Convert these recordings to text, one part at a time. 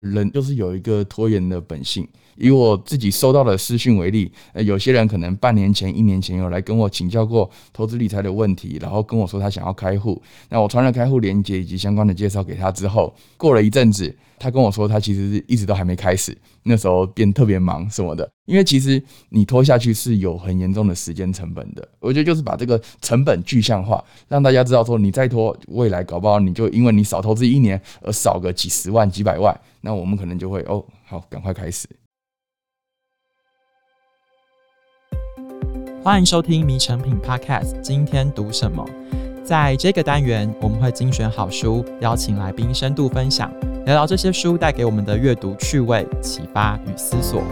人就是有一个拖延的本性。以我自己收到的私讯为例，呃，有些人可能半年前、一年前有来跟我请教过投资理财的问题，然后跟我说他想要开户。那我传了开户链接以及相关的介绍给他之后，过了一阵子，他跟我说他其实是一直都还没开始，那时候变特别忙什么的。因为其实你拖下去是有很严重的时间成本的。我觉得就是把这个成本具象化，让大家知道说你再拖，未来搞不好你就因为你少投资一年而少个几十万、几百万，那我们可能就会哦，好，赶快开始。欢迎收听《迷成品 Podcast》，今天读什么？在这个单元，我们会精选好书，邀请来宾深度分享，聊聊这些书带给我们的阅读趣味、启发与思索。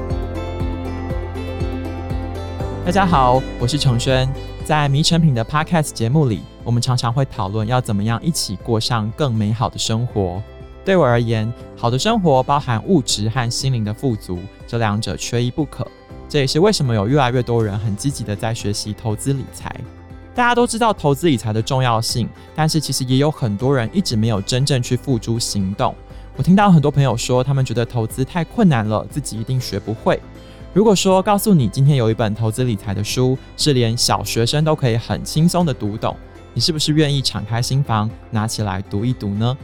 大家好，我是承轩。在《迷成品》的 Podcast 节目里，我们常常会讨论要怎么样一起过上更美好的生活。对我而言，好的生活包含物质和心灵的富足，这两者缺一不可。这也是为什么有越来越多人很积极的在学习投资理财。大家都知道投资理财的重要性，但是其实也有很多人一直没有真正去付诸行动。我听到很多朋友说，他们觉得投资太困难了，自己一定学不会。如果说告诉你今天有一本投资理财的书，是连小学生都可以很轻松的读懂，你是不是愿意敞开心房，拿起来读一读呢？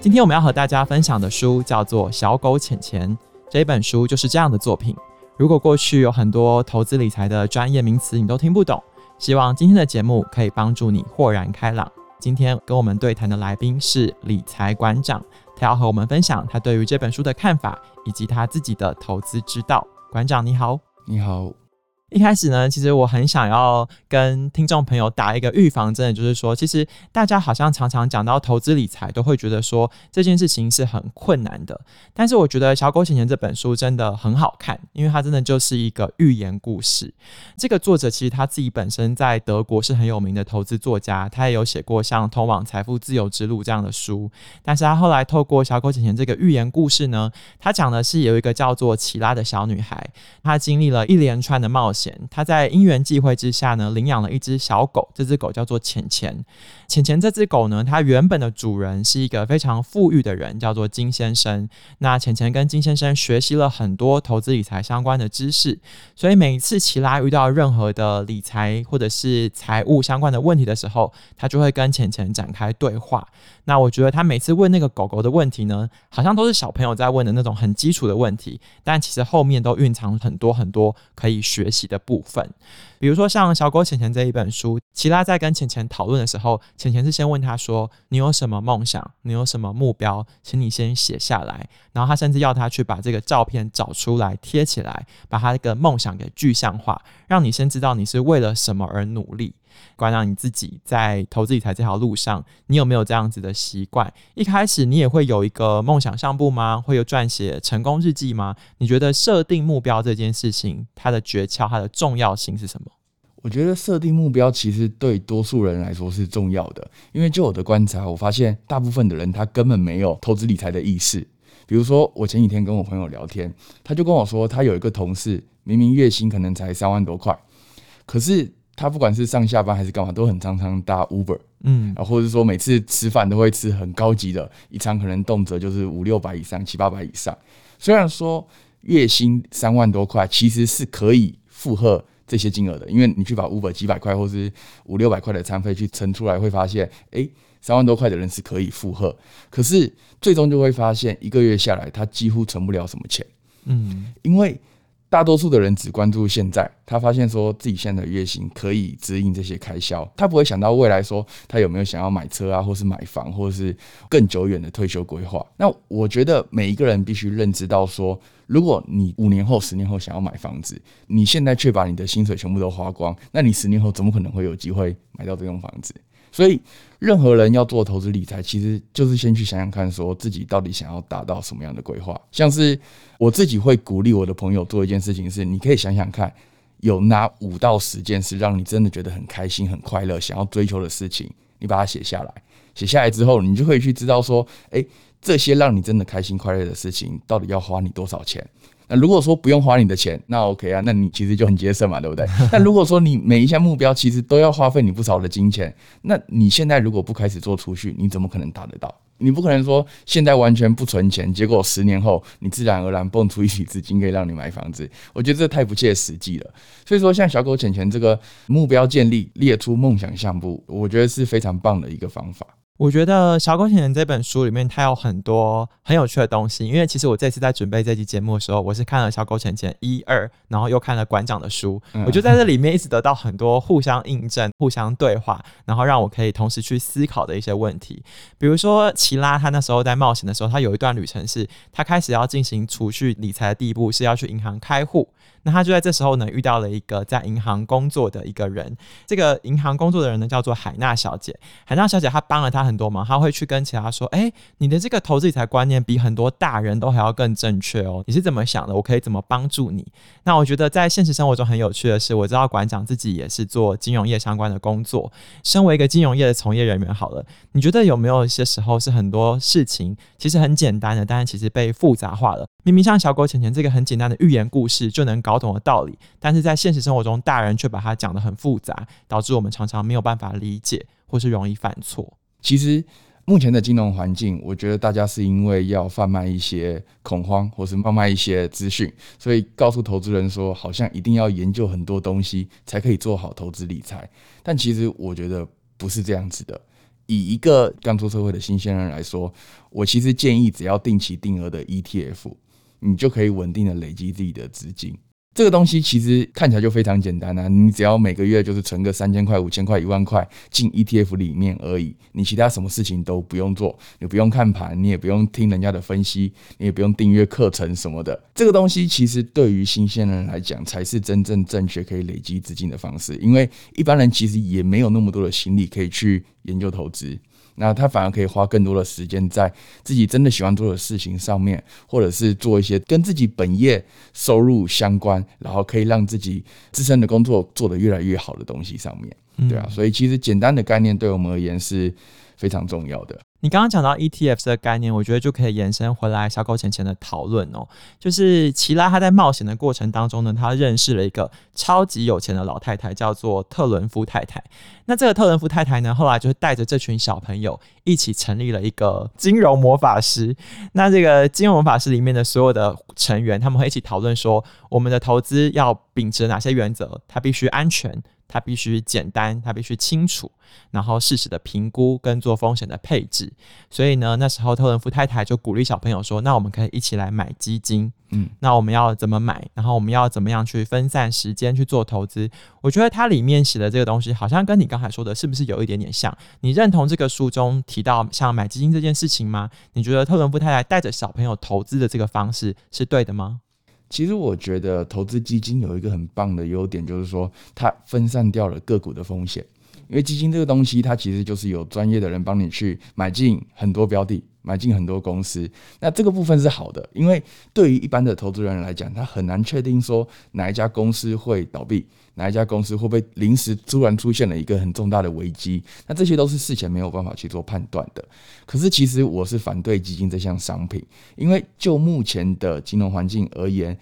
今天我们要和大家分享的书叫做《小狗钱钱》，这一本书就是这样的作品。如果过去有很多投资理财的专业名词你都听不懂，希望今天的节目可以帮助你豁然开朗。今天跟我们对谈的来宾是理财馆长，他要和我们分享他对于这本书的看法以及他自己的投资之道。馆长你好，你好。一开始呢，其实我很想要跟听众朋友打一个预防针，就是说，其实大家好像常常讲到投资理财，都会觉得说这件事情是很困难的。但是我觉得《小狗钱钱》这本书真的很好看，因为它真的就是一个寓言故事。这个作者其实他自己本身在德国是很有名的投资作家，他也有写过像《通往财富自由之路》这样的书。但是他后来透过《小狗钱钱》这个寓言故事呢，他讲的是有一个叫做奇拉的小女孩，她经历了一连串的冒险。他在因缘际会之下呢，领养了一只小狗，这只狗叫做浅浅。浅浅这只狗呢，它原本的主人是一个非常富裕的人，叫做金先生。那浅浅跟金先生学习了很多投资理财相关的知识，所以每一次奇拉遇到任何的理财或者是财务相关的问题的时候，他就会跟浅浅展开对话。那我觉得他每次问那个狗狗的问题呢，好像都是小朋友在问的那种很基础的问题，但其实后面都蕴藏很多很多可以学习的部分。比如说像《小狗钱钱》这一本书，齐拉在跟钱钱讨论的时候，钱钱是先问他说：“你有什么梦想？你有什么目标？请你先写下来。”然后他甚至要他去把这个照片找出来贴起来，把他这个梦想给具象化，让你先知道你是为了什么而努力。观察，你自己在投资理财这条路上，你有没有这样子的习惯？一开始你也会有一个梦想相簿吗？会有撰写成功日记吗？你觉得设定目标这件事情，它的诀窍、它的重要性是什么？我觉得设定目标其实对多数人来说是重要的，因为就我的观察，我发现大部分的人他根本没有投资理财的意识。比如说，我前几天跟我朋友聊天，他就跟我说，他有一个同事，明明月薪可能才三万多块，可是。他不管是上下班还是干嘛，都很常常搭 Uber，嗯，啊，或者说每次吃饭都会吃很高级的，一餐可能动辄就是五六百以上、七八百以上。虽然说月薪三万多块，其实是可以负荷这些金额的，因为你去把 Uber 几百块或是五六百块的餐费去乘出来，会发现，诶，三万多块的人是可以负荷。可是最终就会发现，一个月下来，他几乎存不了什么钱，嗯，因为。大多数的人只关注现在，他发现说自己现在的月薪可以支应这些开销，他不会想到未来说他有没有想要买车啊，或是买房，或是更久远的退休规划。那我觉得每一个人必须认知到说，如果你五年后、十年后想要买房子，你现在却把你的薪水全部都花光，那你十年后怎么可能会有机会买到这栋房子？所以，任何人要做投资理财，其实就是先去想想看，说自己到底想要达到什么样的规划。像是我自己会鼓励我的朋友做一件事情是，你可以想想看，有哪五到十件事让你真的觉得很开心、很快乐、想要追求的事情，你把它写下来。写下来之后，你就可以去知道说，诶，这些让你真的开心快乐的事情，到底要花你多少钱？那如果说不用花你的钱，那 OK 啊，那你其实就很节省嘛，对不对？但如果说你每一项目标其实都要花费你不少的金钱，那你现在如果不开始做储蓄，你怎么可能达得到？你不可能说现在完全不存钱，结果十年后你自然而然蹦出一笔资金可以让你买房子，我觉得这太不切实际了。所以说，像小狗钱钱这个目标建立、列出梦想项目，我觉得是非常棒的一个方法。我觉得《小狗钱钱》这本书里面，它有很多很有趣的东西。因为其实我这次在准备这期节目的时候，我是看了《小狗钱钱》一二，然后又看了馆长的书，我就在这里面一直得到很多互相印证、互相对话，然后让我可以同时去思考的一些问题。比如说，奇拉他那时候在冒险的时候，他有一段旅程是，他开始要进行储蓄理财的第一步是要去银行开户。那他就在这时候呢，遇到了一个在银行工作的一个人。这个银行工作的人呢，叫做海娜小姐。海娜小姐她帮了他很多忙，他会去跟其他说：“哎，你的这个投资理财观念比很多大人都还要更正确哦。你是怎么想的？我可以怎么帮助你？”那我觉得在现实生活中很有趣的是，我知道馆长自己也是做金融业相关的工作。身为一个金融业的从业人员，好了，你觉得有没有一些时候是很多事情其实很简单的，但是其实被复杂化了？明明像小狗钱钱这个很简单的寓言故事就能搞懂的道理，但是在现实生活中，大人却把它讲得很复杂，导致我们常常没有办法理解，或是容易犯错。其实目前的金融环境，我觉得大家是因为要贩卖一些恐慌，或是贩卖一些资讯，所以告诉投资人说，好像一定要研究很多东西才可以做好投资理财。但其实我觉得不是这样子的。以一个刚出社会的新鲜人来说，我其实建议只要定期定额的 ETF。你就可以稳定的累积自己的资金，这个东西其实看起来就非常简单啊！你只要每个月就是存个三千块、五千块、一万块进 ETF 里面而已，你其他什么事情都不用做，你不用看盘，你也不用听人家的分析，你也不用订阅课程什么的。这个东西其实对于新鲜人来讲才是真正正确可以累积资金的方式，因为一般人其实也没有那么多的心力可以去研究投资。那他反而可以花更多的时间在自己真的喜欢做的事情上面，或者是做一些跟自己本业收入相关，然后可以让自己自身的工作做得越来越好的东西上面，对啊，所以其实简单的概念对我们而言是非常重要的。你刚刚讲到 ETF 的概念，我觉得就可以延伸回来小狗钱钱的讨论哦。就是奇拉他在冒险的过程当中呢，他认识了一个超级有钱的老太太，叫做特伦夫太太。那这个特伦夫太太呢，后来就是带着这群小朋友一起成立了一个金融魔法师。那这个金融魔法师里面的所有的成员，他们会一起讨论说，我们的投资要秉持哪些原则？它必须安全。它必须简单，它必须清楚，然后适时的评估跟做风险的配置。所以呢，那时候特伦夫太太就鼓励小朋友说：“那我们可以一起来买基金。嗯，那我们要怎么买？然后我们要怎么样去分散时间去做投资？”我觉得它里面写的这个东西，好像跟你刚才说的是不是有一点点像？你认同这个书中提到像买基金这件事情吗？你觉得特伦夫太太带着小朋友投资的这个方式是对的吗？其实我觉得投资基金有一个很棒的优点，就是说它分散掉了个股的风险。因为基金这个东西，它其实就是有专业的人帮你去买进很多标的，买进很多公司。那这个部分是好的，因为对于一般的投资人来讲，他很难确定说哪一家公司会倒闭。哪一家公司会不会临时突然出现了一个很重大的危机？那这些都是事前没有办法去做判断的。可是其实我是反对基金这项商品，因为就目前的金融环境而言，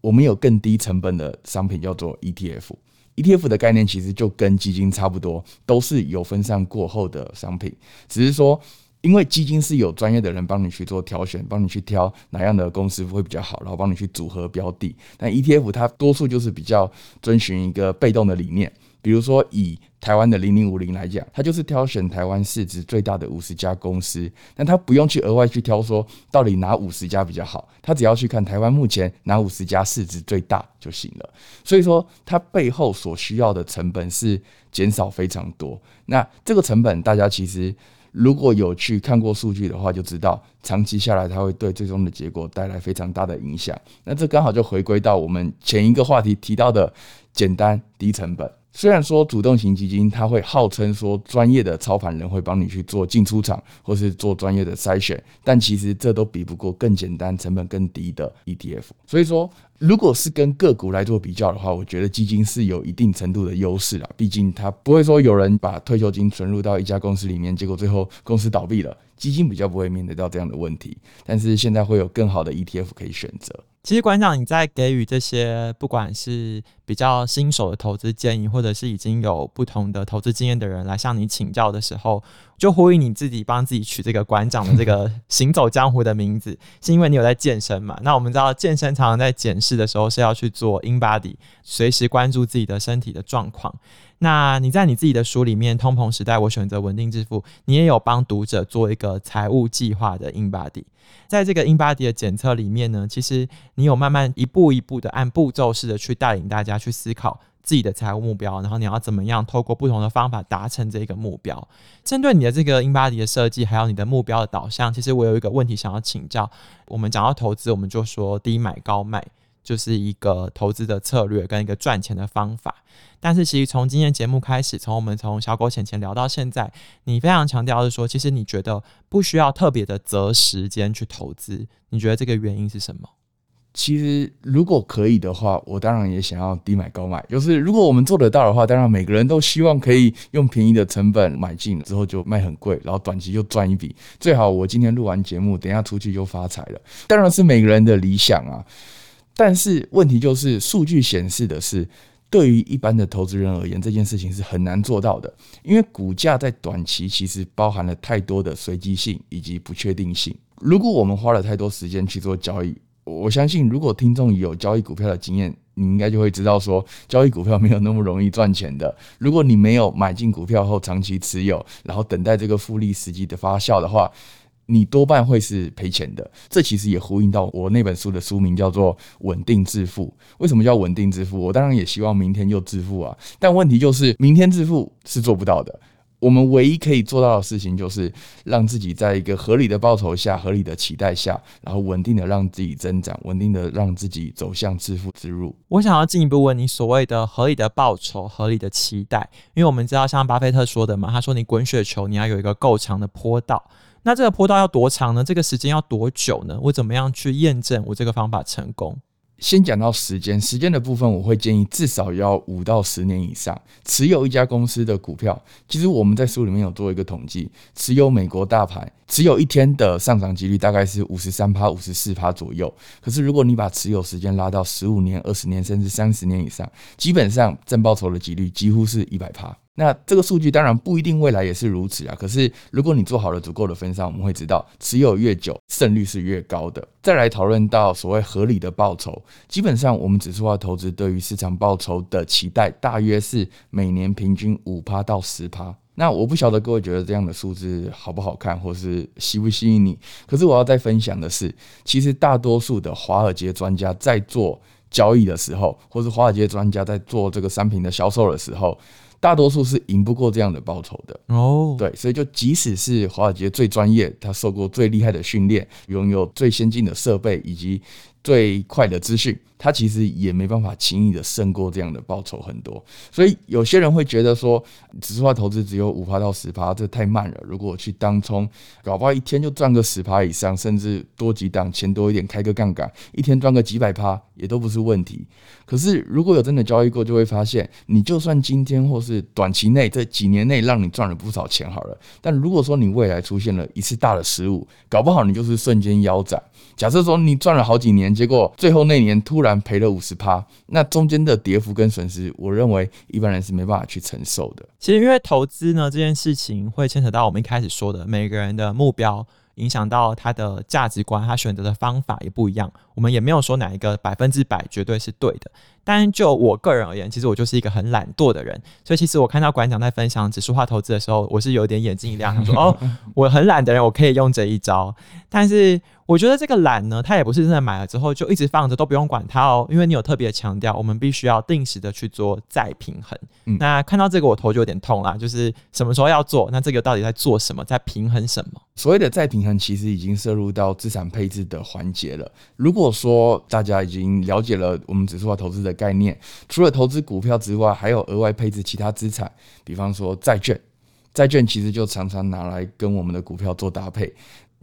我们有更低成本的商品叫做 ETF。ETF 的概念其实就跟基金差不多，都是有分散过后的商品，只是说。因为基金是有专业的人帮你去做挑选，帮你去挑哪样的公司会比较好，然后帮你去组合标的。但 ETF 它多数就是比较遵循一个被动的理念，比如说以台湾的零零五零来讲，它就是挑选台湾市值最大的五十家公司，但它不用去额外去挑说到底哪五十家比较好，它只要去看台湾目前哪五十家市值最大就行了。所以说它背后所需要的成本是减少非常多。那这个成本大家其实。如果有去看过数据的话，就知道长期下来它会对最终的结果带来非常大的影响。那这刚好就回归到我们前一个话题提到的简单低成本。虽然说主动型基金它会号称说专业的操盘人会帮你去做进出场，或是做专业的筛选，但其实这都比不过更简单、成本更低的 ETF。所以说，如果是跟个股来做比较的话，我觉得基金是有一定程度的优势啦。毕竟它不会说有人把退休金存入到一家公司里面，结果最后公司倒闭了，基金比较不会面对到这样的问题。但是现在会有更好的 ETF 可以选择。其实馆长，你在给予这些不管是比较新手的投资建议，或者是已经有不同的投资经验的人来向你请教的时候，就呼应你自己帮自己取这个馆长的这个 行走江湖的名字，是因为你有在健身嘛？那我们知道健身常常在检视的时候是要去做 in body，随时关注自己的身体的状况。那你在你自己的书里面《通膨时代，我选择稳定致富》，你也有帮读者做一个财务计划的 in body。在这个 in body 的检测里面呢，其实你有慢慢一步一步的按步骤式的去带领大家去思考自己的财务目标，然后你要怎么样透过不同的方法达成这个目标。针对你的这个 in body 的设计，还有你的目标的导向，其实我有一个问题想要请教。我们讲到投资，我们就说低买高卖。就是一个投资的策略跟一个赚钱的方法，但是其实从今天节目开始，从我们从小狗钱钱聊到现在，你非常强调是说，其实你觉得不需要特别的择时间去投资，你觉得这个原因是什么？其实如果可以的话，我当然也想要低买高卖。就是如果我们做得到的话，当然每个人都希望可以用便宜的成本买进之后就卖很贵，然后短期就赚一笔。最好我今天录完节目，等一下出去就发财了。当然是每个人的理想啊。但是问题就是，数据显示的是，对于一般的投资人而言，这件事情是很难做到的，因为股价在短期其实包含了太多的随机性以及不确定性。如果我们花了太多时间去做交易，我相信如果听众有交易股票的经验，你应该就会知道说，交易股票没有那么容易赚钱的。如果你没有买进股票后长期持有，然后等待这个复利时机的发酵的话，你多半会是赔钱的，这其实也呼应到我那本书的书名叫做《稳定致富》。为什么叫稳定致富？我当然也希望明天就致富啊，但问题就是明天致富是做不到的。我们唯一可以做到的事情，就是让自己在一个合理的报酬下、合理的期待下，然后稳定的让自己增长，稳定的让自己走向致富之路。我想要进一步问你，所谓的合理的报酬、合理的期待，因为我们知道像巴菲特说的嘛，他说你滚雪球，你要有一个够长的坡道。那这个坡道要多长呢？这个时间要多久呢？我怎么样去验证我这个方法成功？先讲到时间，时间的部分，我会建议至少要五到十年以上持有一家公司的股票。其实我们在书里面有做一个统计，持有美国大盘，持有一天的上涨几率大概是五十三趴、五十四趴左右。可是如果你把持有时间拉到十五年、二十年，甚至三十年以上，基本上正报酬的几率几乎是一百趴。那这个数据当然不一定未来也是如此啊。可是如果你做好了足够的分散，我们会知道持有越久胜率是越高的。再来讨论到所谓合理的报酬，基本上我们指数化投资对于市场报酬的期待大约是每年平均五趴到十趴。那我不晓得各位觉得这样的数字好不好看，或是吸不吸引你？可是我要再分享的是，其实大多数的华尔街专家在做交易的时候，或是华尔街专家在做这个商品的销售的时候。大多数是赢不过这样的报酬的哦，对，所以就即使是华尔街最专业，他受过最厉害的训练，拥有最先进的设备以及最快的资讯。他其实也没办法轻易的胜过这样的报酬很多，所以有些人会觉得说，指数化投资只有五趴到十趴，这太慢了。如果我去当冲，搞不好一天就赚个十趴以上，甚至多几档，钱多一点，开个杠杆，一天赚个几百趴也都不是问题。可是如果有真的交易过，就会发现，你就算今天或是短期内这几年内让你赚了不少钱好了，但如果说你未来出现了一次大的失误，搞不好你就是瞬间腰斩。假设说你赚了好几年，结果最后那年突然赔了五十趴，那中间的跌幅跟损失，我认为一般人是没办法去承受的。其实因为投资呢，这件事情会牵扯到我们一开始说的每个人的目标。影响到他的价值观，他选择的方法也不一样。我们也没有说哪一个百分之百绝对是对的。但就我个人而言，其实我就是一个很懒惰的人。所以其实我看到馆长在分享指数化投资的时候，我是有点眼睛一亮，他说：“ 哦，我很懒的人，我可以用这一招。”但是我觉得这个懒呢，它也不是真的买了之后就一直放着都不用管它哦，因为你有特别强调，我们必须要定时的去做再平衡。嗯，那看到这个我头就有点痛啦，就是什么时候要做？那这个到底在做什么？在平衡什么？所谓的再平衡，其实已经涉入到资产配置的环节了。如果说大家已经了解了我们指数化投资的概念，除了投资股票之外，还有额外配置其他资产，比方说债券。债券其实就常常拿来跟我们的股票做搭配。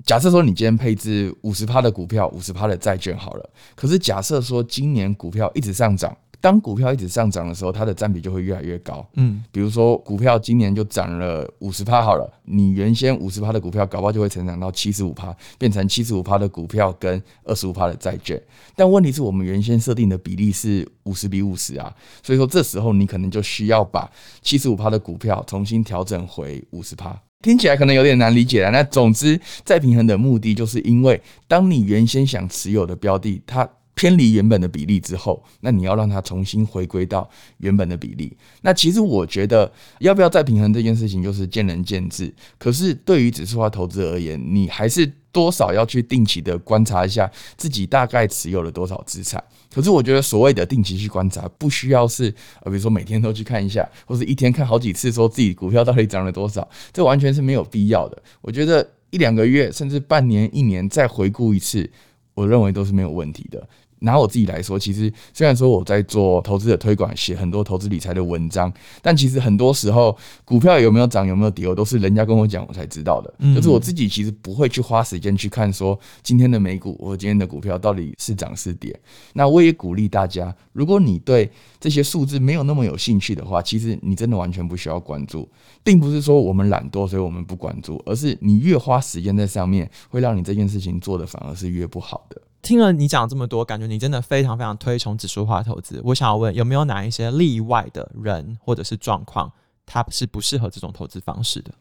假设说你今天配置五十趴的股票，五十趴的债券好了。可是假设说今年股票一直上涨。当股票一直上涨的时候，它的占比就会越来越高。嗯，比如说股票今年就涨了五十趴好了，你原先五十趴的股票，搞不好就会成长到七十五趴，变成七十五趴的股票跟二十五趴的债券。但问题是我们原先设定的比例是五十比五十啊，所以说这时候你可能就需要把七十五趴的股票重新调整回五十趴。听起来可能有点难理解啊。那总之，再平衡的目的就是因为当你原先想持有的标的，它偏离原本的比例之后，那你要让它重新回归到原本的比例。那其实我觉得，要不要再平衡这件事情，就是见仁见智。可是对于指数化投资而言，你还是多少要去定期的观察一下自己大概持有了多少资产。可是我觉得，所谓的定期去观察，不需要是呃，比如说每天都去看一下，或是一天看好几次，说自己股票到底涨了多少，这完全是没有必要的。我觉得一两个月，甚至半年、一年再回顾一次，我认为都是没有问题的。拿我自己来说，其实虽然说我在做投资的推广，写很多投资理财的文章，但其实很多时候股票有没有涨，有没有跌，我都是人家跟我讲，我才知道的。就是我自己其实不会去花时间去看说今天的美股或今天的股票到底是涨是跌。那我也鼓励大家，如果你对这些数字没有那么有兴趣的话，其实你真的完全不需要关注，并不是说我们懒惰，所以我们不关注，而是你越花时间在上面，会让你这件事情做的反而是越不好的。听了你讲这么多，感觉你真的非常非常推崇指数化投资。我想要问，有没有哪一些例外的人或者是状况，他是不适合这种投资方式的？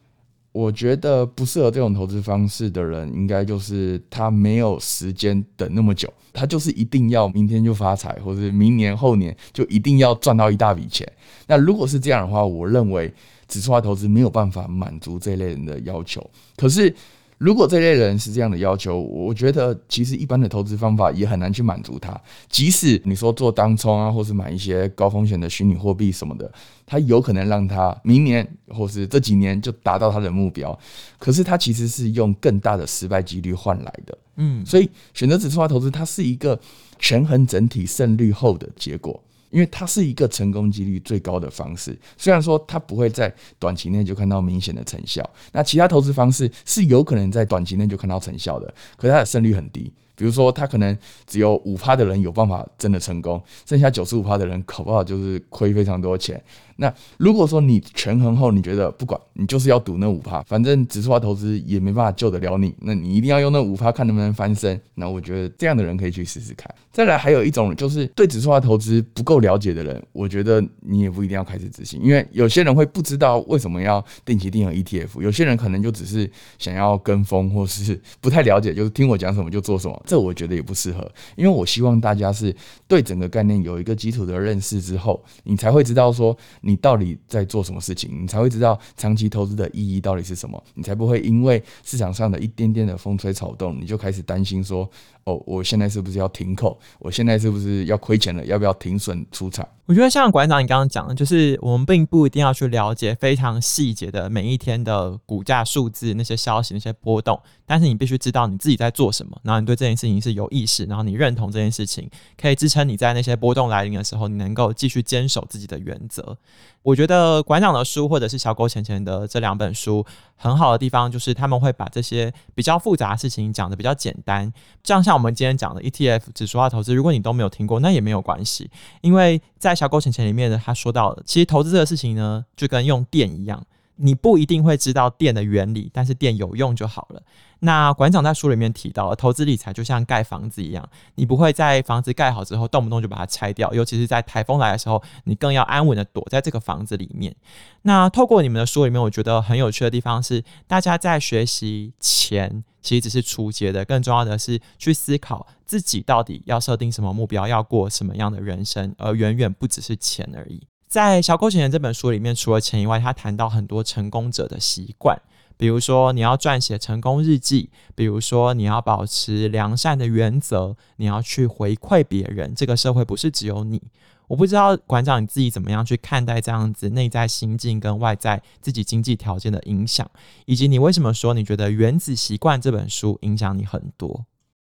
我觉得不适合这种投资方式的人，应该就是他没有时间等那么久，他就是一定要明天就发财，或者明年后年就一定要赚到一大笔钱。那如果是这样的话，我认为指数化投资没有办法满足这类人的要求。可是。如果这类人是这样的要求，我觉得其实一般的投资方法也很难去满足他。即使你说做当冲啊，或是买一些高风险的虚拟货币什么的，他有可能让他明年或是这几年就达到他的目标，可是他其实是用更大的失败几率换来的。嗯，所以选择指数化投资，它是一个权衡整体胜率后的结果。因为它是一个成功几率最高的方式，虽然说它不会在短期内就看到明显的成效，那其他投资方式是有可能在短期内就看到成效的，可是它的胜率很低。比如说，它可能只有五趴的人有办法真的成功，剩下九十五趴的人搞不好就是亏非常多钱。那如果说你权衡后，你觉得不管你就是要赌那五趴，反正指数化投资也没办法救得了你，那你一定要用那五趴看能不能翻身。那我觉得这样的人可以去试试看。再来，还有一种就是对指数化投资不够了解的人，我觉得你也不一定要开始执行，因为有些人会不知道为什么要定期定额 ETF，有些人可能就只是想要跟风，或是 不太了解，就是听我讲什么就做什么。这我觉得也不适合，因为我希望大家是对整个概念有一个基础的认识之后，你才会知道说你到底在做什么事情，你才会知道长期投资的意义到底是什么，你才不会因为市场上的一点点的风吹草动，你就开始担心说。哦，我现在是不是要停扣？我现在是不是要亏钱了？要不要停损出场？我觉得像馆长你刚刚讲的，就是我们并不一定要去了解非常细节的每一天的股价数字、那些消息、那些波动，但是你必须知道你自己在做什么，然后你对这件事情是有意识，然后你认同这件事情，可以支撑你在那些波动来临的时候，你能够继续坚守自己的原则。我觉得馆长的书或者是小狗钱钱的这两本书很好的地方，就是他们会把这些比较复杂的事情讲得比较简单。这样像我们今天讲的 ETF 指数化投资，如果你都没有听过，那也没有关系，因为在小狗钱钱里面呢，他说到了，其实投资这个事情呢，就跟用电一样。你不一定会知道电的原理，但是电有用就好了。那馆长在书里面提到，投资理财就像盖房子一样，你不会在房子盖好之后动不动就把它拆掉，尤其是在台风来的时候，你更要安稳的躲在这个房子里面。那透过你们的书里面，我觉得很有趣的地方是，大家在学习钱其实只是初阶的，更重要的是去思考自己到底要设定什么目标，要过什么样的人生，而远远不只是钱而已。在《小狗钱钱》这本书里面，除了钱以外，他谈到很多成功者的习惯，比如说你要撰写成功日记，比如说你要保持良善的原则，你要去回馈别人。这个社会不是只有你。我不知道馆长你自己怎么样去看待这样子内在心境跟外在自己经济条件的影响，以及你为什么说你觉得《原子习惯》这本书影响你很多？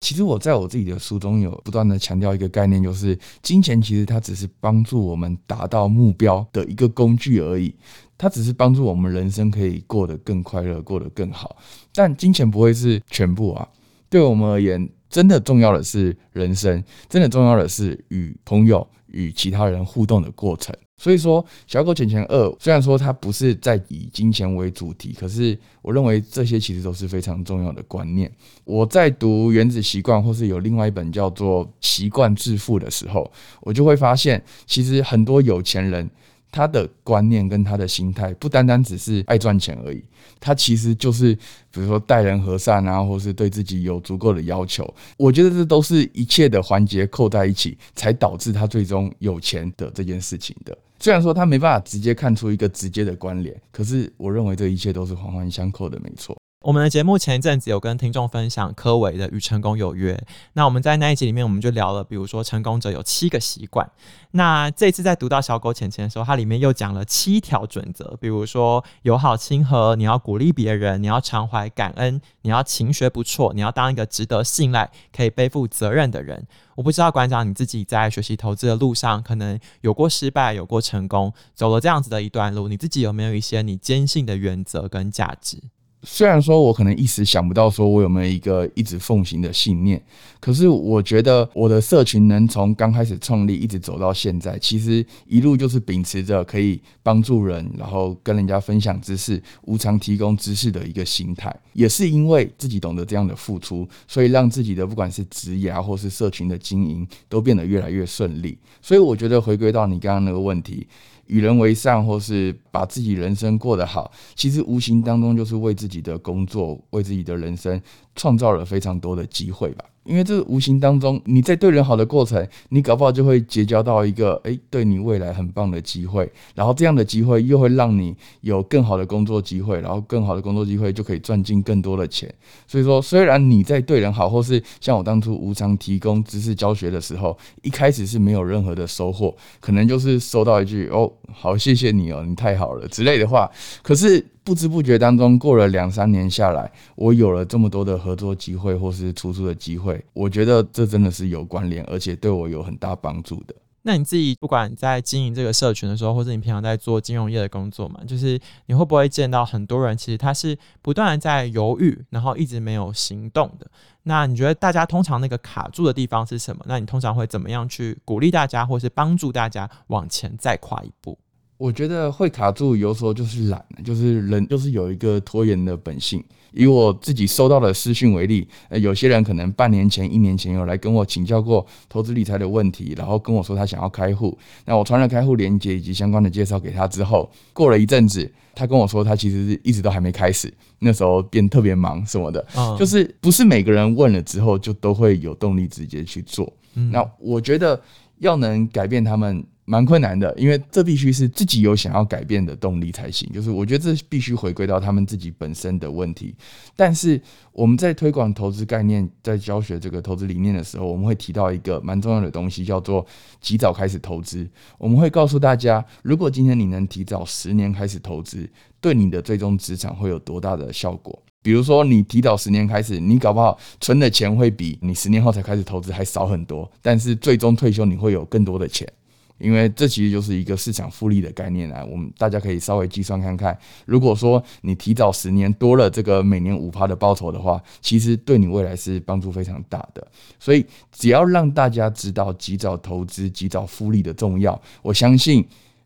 其实我在我自己的书中有不断的强调一个概念，就是金钱其实它只是帮助我们达到目标的一个工具而已，它只是帮助我们人生可以过得更快乐，过得更好。但金钱不会是全部啊，对我们而言，真的重要的是人生，真的重要的是与朋友与其他人互动的过程。所以说，《小狗钱钱二》虽然说它不是在以金钱为主题，可是我认为这些其实都是非常重要的观念。我在读《原子习惯》或是有另外一本叫做《习惯致富》的时候，我就会发现，其实很多有钱人。他的观念跟他的心态不单单只是爱赚钱而已，他其实就是比如说待人和善啊，或是对自己有足够的要求。我觉得这都是一切的环节扣在一起，才导致他最终有钱的这件事情的。虽然说他没办法直接看出一个直接的关联，可是我认为这一切都是环环相扣的，没错。我们的节目前一阵子有跟听众分享柯维的《与成功有约》，那我们在那一集里面，我们就聊了，比如说成功者有七个习惯。那这次在读到小狗钱钱的时候，它里面又讲了七条准则，比如说友好亲和，你要鼓励别人，你要常怀感恩，你要勤学不辍，你要当一个值得信赖、可以背负责任的人。我不知道馆长你自己在学习投资的路上，可能有过失败，有过成功，走了这样子的一段路，你自己有没有一些你坚信的原则跟价值？虽然说我可能一时想不到说我有没有一个一直奉行的信念，可是我觉得我的社群能从刚开始创立一直走到现在，其实一路就是秉持着可以帮助人，然后跟人家分享知识，无偿提供知识的一个心态。也是因为自己懂得这样的付出，所以让自己的不管是职业啊或是社群的经营都变得越来越顺利。所以我觉得回归到你刚刚那个问题。与人为善，或是把自己人生过得好，其实无形当中就是为自己的工作、为自己的人生创造了非常多的机会吧。因为这个无形当中，你在对人好的过程，你搞不好就会结交到一个诶，对你未来很棒的机会。然后这样的机会又会让你有更好的工作机会，然后更好的工作机会就可以赚进更多的钱。所以说，虽然你在对人好，或是像我当初无偿提供知识教学的时候，一开始是没有任何的收获，可能就是收到一句“哦，好，谢谢你哦，你太好了”之类的话。可是。不知不觉当中，过了两三年下来，我有了这么多的合作机会或是出书的机会，我觉得这真的是有关联，而且对我有很大帮助的。那你自己不管在经营这个社群的时候，或者你平常在做金融业的工作嘛，就是你会不会见到很多人其实他是不断在犹豫，然后一直没有行动的？那你觉得大家通常那个卡住的地方是什么？那你通常会怎么样去鼓励大家，或是帮助大家往前再跨一步？我觉得会卡住，有时候就是懒，就是人就是有一个拖延的本性。以我自己收到的私讯为例，呃，有些人可能半年前、一年前有来跟我请教过投资理财的问题，然后跟我说他想要开户。那我传了开户链接以及相关的介绍给他之后，过了一阵子，他跟我说他其实是一直都还没开始，那时候变特别忙什么的。嗯，就是不是每个人问了之后就都会有动力直接去做。嗯，那我觉得要能改变他们。蛮困难的，因为这必须是自己有想要改变的动力才行。就是我觉得这必须回归到他们自己本身的问题。但是我们在推广投资概念，在教学这个投资理念的时候，我们会提到一个蛮重要的东西，叫做及早开始投资。我们会告诉大家，如果今天你能提早十年开始投资，对你的最终资产会有多大的效果？比如说，你提早十年开始，你搞不好存的钱会比你十年后才开始投资还少很多，但是最终退休你会有更多的钱。因为这其实就是一个市场复利的概念来，我们大家可以稍微计算看看。如果说你提早十年多了这个每年五趴的报酬的话，其实对你未来是帮助非常大的。所以只要让大家知道及早投资、及早复利的重要，我相信。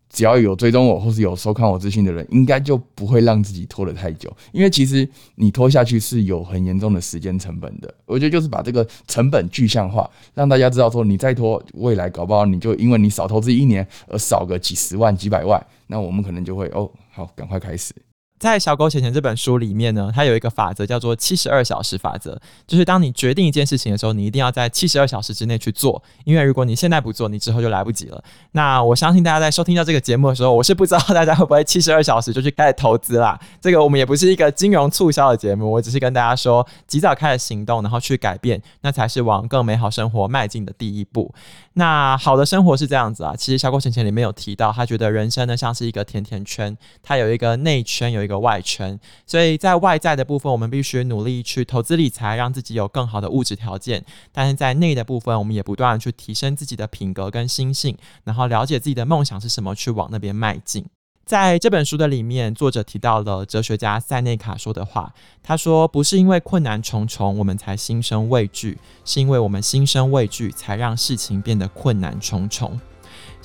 只要有追踪我或是有收看我资讯的人，应该就不会让自己拖得太久。因为其实你拖下去是有很严重的时间成本的。我觉得就是把这个成本具象化，让大家知道说，你再拖，未来搞不好你就因为你少投资一年而少个几十万、几百万。那我们可能就会哦，好，赶快开始。在《小狗钱钱》这本书里面呢，它有一个法则叫做七十二小时法则，就是当你决定一件事情的时候，你一定要在七十二小时之内去做，因为如果你现在不做，你之后就来不及了。那我相信大家在收听到这个节目的时候，我是不知道大家会不会七十二小时就去开始投资啦。这个我们也不是一个金融促销的节目，我只是跟大家说，及早开始行动，然后去改变，那才是往更美好生活迈进的第一步。那好的生活是这样子啊，其实《小狗钱钱》里面有提到，他觉得人生呢像是一个甜甜圈，它有一个内圈，有一个外圈，所以在外在的部分，我们必须努力去投资理财，让自己有更好的物质条件；但是在内的部分，我们也不断去提升自己的品格跟心性，然后了解自己的梦想是什么，去往那边迈进。在这本书的里面，作者提到了哲学家塞内卡说的话，他说：“不是因为困难重重，我们才心生畏惧，是因为我们心生畏惧，才让事情变得困难重重。”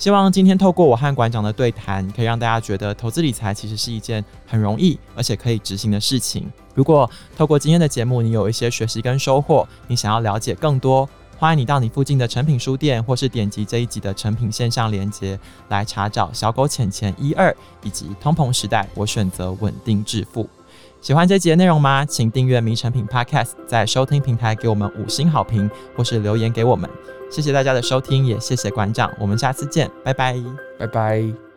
希望今天透过我和馆长的对谈，可以让大家觉得投资理财其实是一件很容易而且可以执行的事情。如果透过今天的节目，你有一些学习跟收获，你想要了解更多，欢迎你到你附近的诚品书店，或是点击这一集的诚品线上连结来查找小狗钱钱一二以及通膨时代，我选择稳定致富。喜欢这集的内容吗？请订阅《名成品 Podcast》，在收听平台给我们五星好评，或是留言给我们。谢谢大家的收听，也谢谢馆长。我们下次见，拜拜，拜拜。